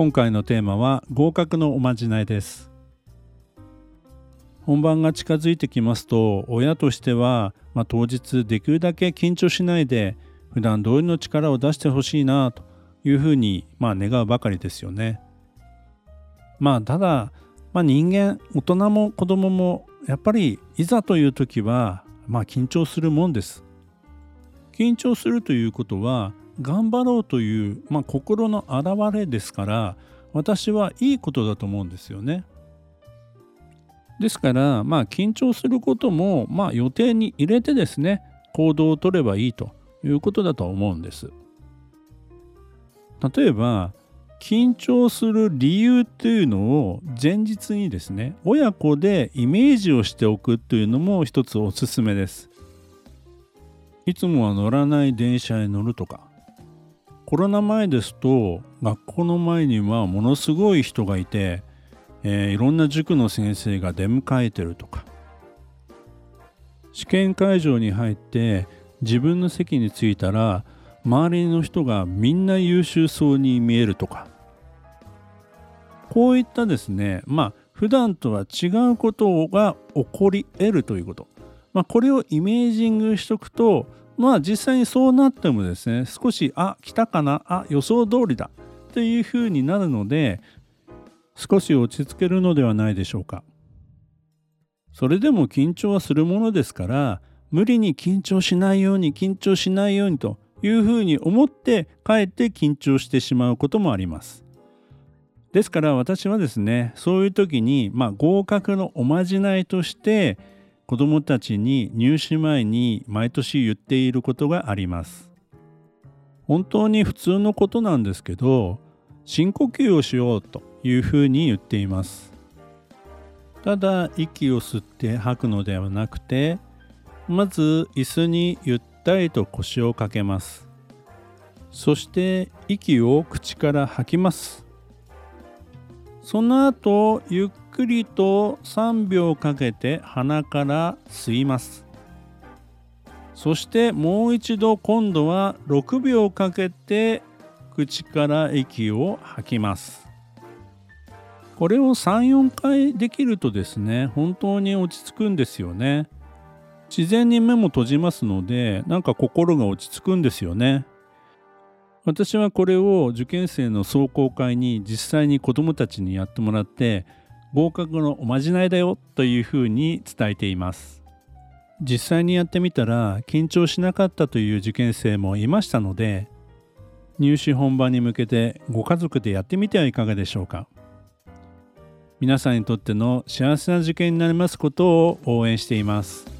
今回のテーマは合格のおまじないです本番が近づいてきますと親としては、まあ、当日できるだけ緊張しないで普段通りの力を出してほしいなというふうに、まあ、願うばかりですよね。まあただ、まあ、人間大人も子供もやっぱりいざという時は、まあ、緊張するもんです。緊張するということは頑張ろうという、まあ、心の表れですから私はいいことだと思うんですよね。ですからまあ緊張することもまあ予定に入れてですね行動をとればいいということだと思うんです。例えば緊張する理由っていうのを前日にですね親子でイメージをしておくというのも一つおすすめです。いつもは乗らない電車へ乗るとかコロナ前ですと学校の前にはものすごい人がいて、えー、いろんな塾の先生が出迎えてるとか。試験会場に入って自分の席に着いたら周りの人がみんな優秀そうに見えるとか。こういったですねまあ普段とは違うことが起こり得るということ、まあ、これをイメージングしとくとまあ実際にそうなってもですね少しあ来たかなあ予想通りだというふうになるので少し落ち着けるのではないでしょうか。それでも緊張はするものですから無理に緊張しないように緊張しないようにというふうに思ってかえって緊張してしまうこともあります。ですから私はですねそういう時に、まあ、合格のおまじないとして子どもたちに入試前に毎年言っていることがあります。本当に普通のことなんですけど深呼吸をしようというふうに言っています。ただ息を吸って吐くのではなくてまず椅子にゆったりと腰をかけます。そして息を口から吐きます。その後ゆっくりと3秒かけて鼻から吸います。そしてもう一度今度は6秒かけて口から息を吐きます。これを34回できるとですね本当に落ち着くんですよね。自然に目も閉じますのでなんか心が落ち着くんですよね。私はこれを受験生の壮行会に実際に子どもたちにやってもらって合格のおまじないだよというふうに伝えています。実際にやってみたら緊張しなかったという受験生もいましたので入試本番に向けてご家族でやってみてはいかがでしょうか。皆さんにとっての幸せな受験になりますことを応援しています。